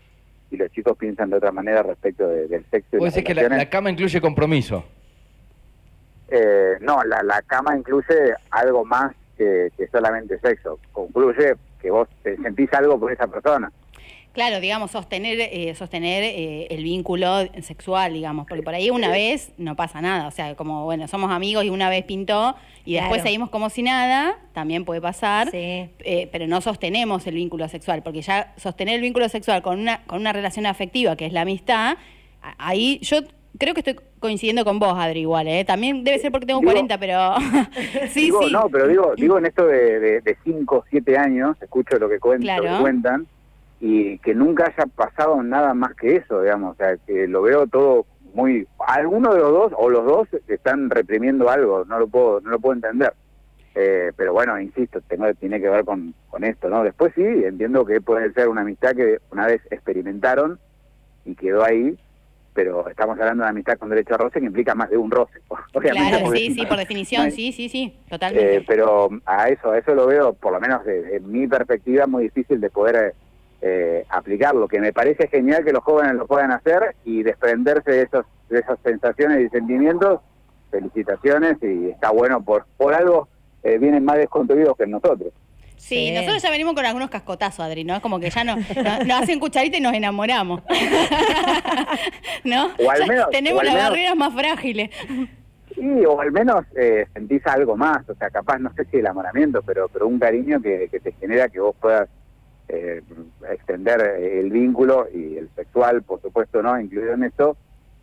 y los chicos piensan de otra manera respecto de- del sexo. las decís que la, cama incluye compromiso. Eh, no, la, la cama incluye algo más que, que solamente sexo. Concluye que vos te sentís algo por esa persona. Claro, digamos, sostener, eh, sostener eh, el vínculo sexual, digamos, porque por ahí una vez no pasa nada, o sea, como, bueno, somos amigos y una vez pintó y después Claro. seguimos como si nada, también puede pasar, Sí. eh, pero no sostenemos el vínculo sexual, porque ya sostener el vínculo sexual con una, con una relación afectiva, que es la amistad, ahí yo creo que estoy coincidiendo con vos, Adri, igual, ¿eh? También debe ser porque tengo Digo- 40, pero sí, digo, sí. No, pero digo, digo en esto de 5 o 7 años, escucho lo que, lo que cuentan, y que nunca haya pasado nada más que eso, digamos, o sea, que lo veo todo muy... Alguno de los dos, o los dos, están reprimiendo algo, no lo puedo, no lo puedo entender. Eh, pero bueno, insisto, tengo, tiene que ver con, con esto, ¿no? Después sí, entiendo que puede ser una amistad que una vez experimentaron y quedó ahí, pero estamos hablando de amistad con derecho a roce que implica más de un roce. obviamente, Claro, sí, sí, por definición, no sí, sí, sí, totalmente. eh, pero a eso, a eso lo veo, por lo menos desde mi perspectiva, muy difícil de poder eh, aplicarlo. Que me parece genial que los jóvenes lo puedan hacer y desprenderse de, esos, de esas sensaciones y sentimientos. Felicitaciones y está bueno por, por algo. eh, vienen más desconstruidos que nosotros. Sí, Sí. nosotros ya venimos con algunos cascotazos, Adri, ¿no? Es como que ya no, no- nos hacen cucharita y nos enamoramos. ¿No? O al Ya menos- tenemos o al las menos- barreras más frágiles. Y o al menos eh, sentís algo más, o sea, capaz, no sé si el enamoramiento, pero, pero un cariño que, que te genera que vos puedas eh, extender el vínculo y el sexual, por supuesto, ¿no? Incluido en esto,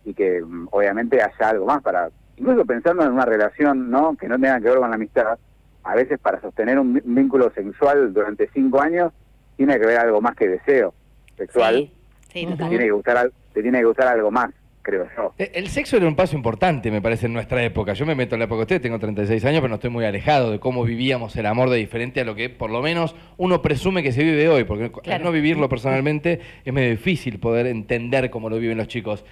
y que mm, obviamente haya algo más para, incluso pensando en una relación, ¿no? Que no tenga que ver con la amistad, a veces para sostener un vínculo sexual durante cinco años, tiene que ver algo más que deseo sexual, Sí, sí, te, totalmente. tiene que gustar, al- te tiene que gustar algo más, creo yo. Eh, El sexo era un paso importante, me parece, en nuestra época. Yo me meto en la época de usted, tengo 36 años, pero no estoy muy alejado de cómo vivíamos el amor de diferente a lo que por lo menos uno presume que se vive hoy, porque Claro. al no vivirlo personalmente es medio difícil poder entender cómo lo viven los chicos.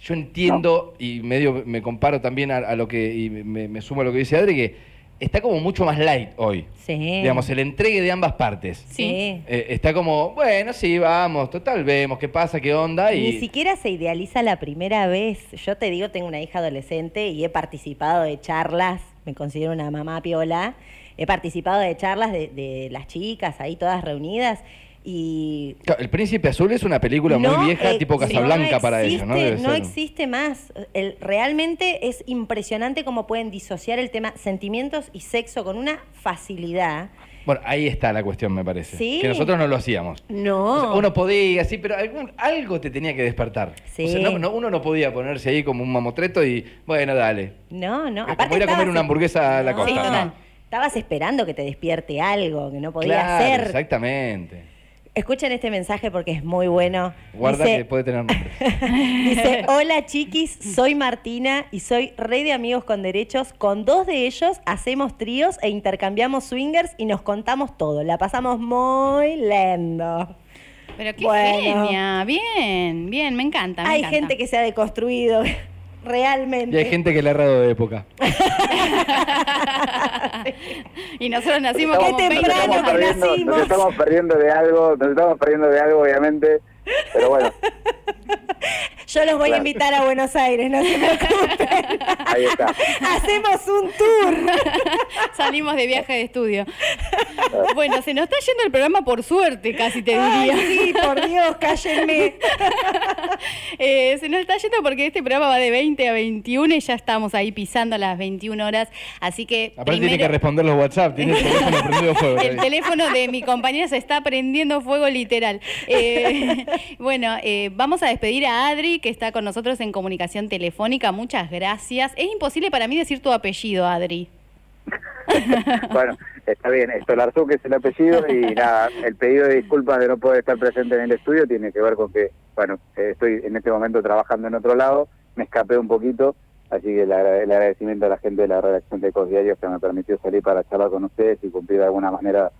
Yo entiendo y medio me comparo también a, a lo que, y me, me sumo a lo que dice Adri, que está como mucho más light hoy. Sí. Digamos, el entregue de ambas partes. Sí. Eh, está como, bueno, sí, vamos, total, vemos qué pasa, qué onda. Y... Ni siquiera se idealiza la primera vez. Yo te digo, tengo una hija adolescente y he participado de charlas, me considero una mamá piola, he participado de charlas de, de las chicas ahí todas reunidas y... El Príncipe Azul es una película no muy vieja, ex- tipo Casablanca no para ellos, ¿no? Debe no ser. existe más. El, realmente es impresionante cómo pueden disociar el tema sentimientos y sexo con una facilidad. Bueno, ahí está la cuestión, me parece. Sí. Que nosotros no lo hacíamos. No. O sea, uno podía, sí, pero algún- algo te tenía que despertar. Sí. O sea, no- no- uno no podía ponerse ahí como un mamotreto y, bueno, dale. No, no. Es Aparte como ir a comer una hamburguesa a la costa. Sí. ¿no? Estabas esperando que te despierte algo que no podía Claro, hacer. exactamente. Escuchen este mensaje porque es muy bueno. Guarda Dice- que puede tener nombre. Dice, hola chiquis, soy Martina y soy rey de amigos con derechos. Con dos de ellos hacemos tríos e intercambiamos swingers y nos contamos todo. La pasamos muy lindo. Pero qué Bueno. genia, bien, bien, me encanta. me Hay encanta. gente que se ha deconstruido, realmente. Y hay gente que le ha errado de época. y nosotros nacimos Nos 20 temprano estamos, que perdiendo, nacimos. nos estamos perdiendo de algo, nos estamos perdiendo de algo, obviamente, pero bueno, Yo los voy a invitar a Buenos Aires, no se preocupen. ahí está. Hacemos un tour. Salimos de viaje de estudio. Bueno, se nos está yendo el programa por suerte, casi te diría. Ay, sí, por Dios, cállenme. Eh, se nos está yendo porque este programa va de 20 a 21 y ya estamos ahí pisando las 21 horas. Así que Aparte tiene primero, que responder los WhatsApp, tiene el teléfono prendido fuego. el teléfono de mi compañera se está prendiendo fuego literal. Eh, bueno, eh, vamos a despedir a Adri, que está con nosotros en comunicación telefónica. Muchas gracias. Es imposible para mí decir tu apellido, Adri. Bueno, está bien, Estolarzú, que es el apellido, y nada, el pedido de disculpas de no poder estar presente en el estudio tiene que ver con que, bueno, estoy en este momento trabajando en otro lado, me escapé un poquito, así que el, agra- el agradecimiento a la gente de la redacción de Ecos Diarios que me permitió salir para charlar con ustedes y cumplir de alguna manera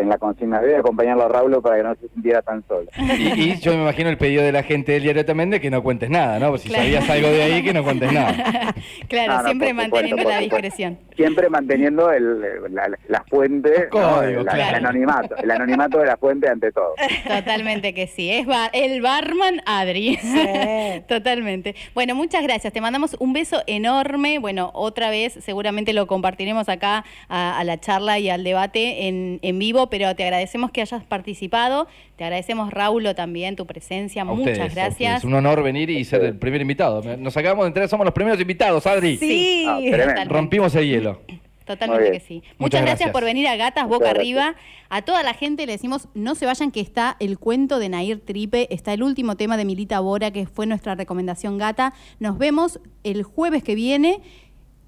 en la consigna de acompañarlo a Raúl para que no se sintiera tan solo. Y, y yo me imagino el pedido de la gente del diario también de que no cuentes nada, ¿no? Pues si Claro. sabías algo de ahí, que no cuentes nada. claro, No, no, siempre supuesto, manteniendo la supuesto. discreción. Siempre manteniendo el, la, la fuente, Los ¿no? códigos, La- claro. el anonimato, el anonimato de la fuente ante todo. Totalmente que sí. Es bar- el barman Adri. Sí. Totalmente. Bueno, muchas gracias. Te mandamos un beso enorme. Bueno, otra vez seguramente lo compartiremos acá a, a la charla y al debate en, en vivo, pero te agradecemos que hayas participado. Te agradecemos, Raulo, también tu presencia. A muchas ustedes, gracias. ustedes. Un honor venir y ser el primer invitado. Nos acabamos de enterar, somos los primeros invitados, Adri. Sí. Ah. Rompimos el hielo. Totalmente que sí. Muchas, Muchas gracias. gracias. por venir a Gatas Muchas Boca gracias. Arriba. A toda la gente le decimos, no se vayan que está el cuento de Nair Tripe, está el último tema de Milita Bora, que fue nuestra recomendación gata. Nos vemos el jueves que viene.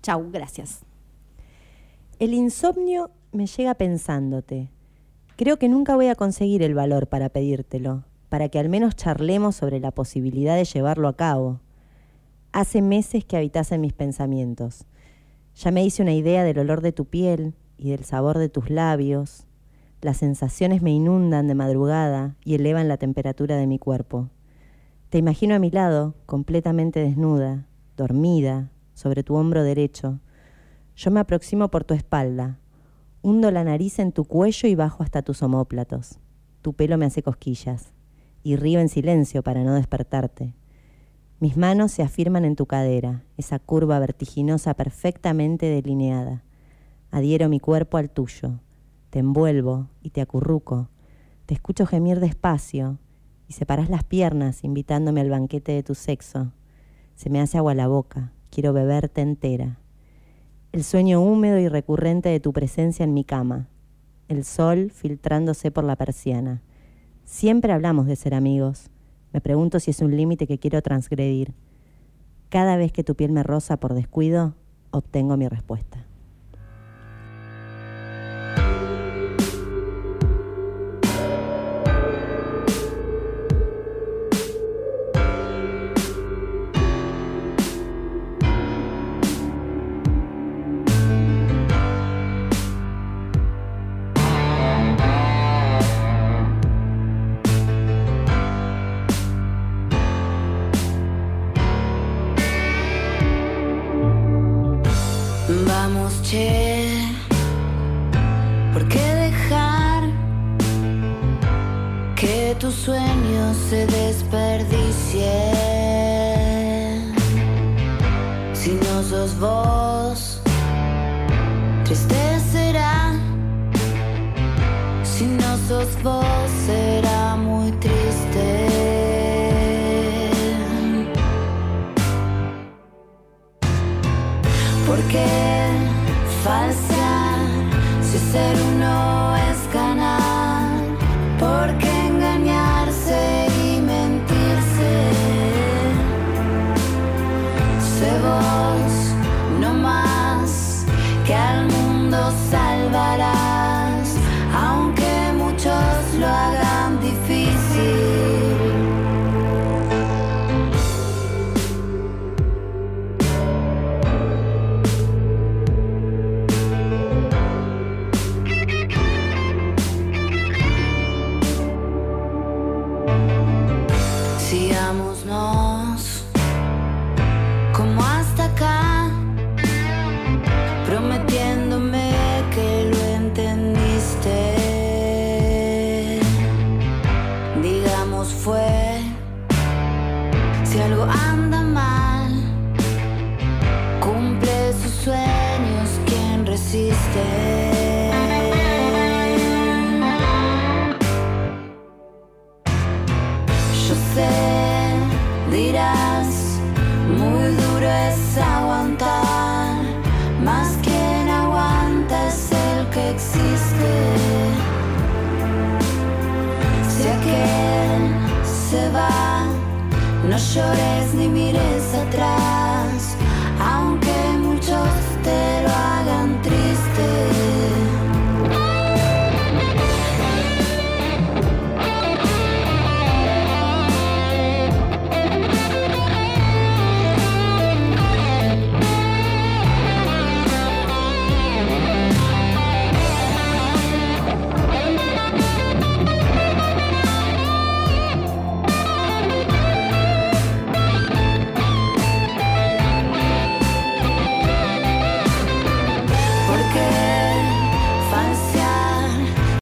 Chau, gracias. El insomnio me llega pensándote. Creo que nunca voy a conseguir el valor para pedírtelo, para que al menos charlemos sobre la posibilidad de llevarlo a cabo. Hace meses que habitas en mis pensamientos. Ya me hice una idea del olor de tu piel y del sabor de tus labios. Las sensaciones me inundan de madrugada y elevan la temperatura de mi cuerpo. Te imagino a mi lado, completamente desnuda, dormida, sobre tu hombro derecho. Yo me aproximo por tu espalda, hundo la nariz en tu cuello y bajo hasta tus omóplatos. Tu pelo me hace cosquillas y río en silencio para no despertarte. Mis manos se afirman en tu cadera, esa curva vertiginosa perfectamente delineada. Adhiero mi cuerpo al tuyo, te envuelvo y te acurruco. Te escucho gemir despacio y separas las piernas invitándome al banquete de tu sexo. Se me hace agua la boca, quiero beberte entera. El sueño húmedo y recurrente de tu presencia en mi cama. El sol filtrándose por la persiana. Siempre hablamos de ser amigos. Me pregunto si es un límite que quiero transgredir. Cada vez que tu piel me roza por descuido, obtengo mi respuesta.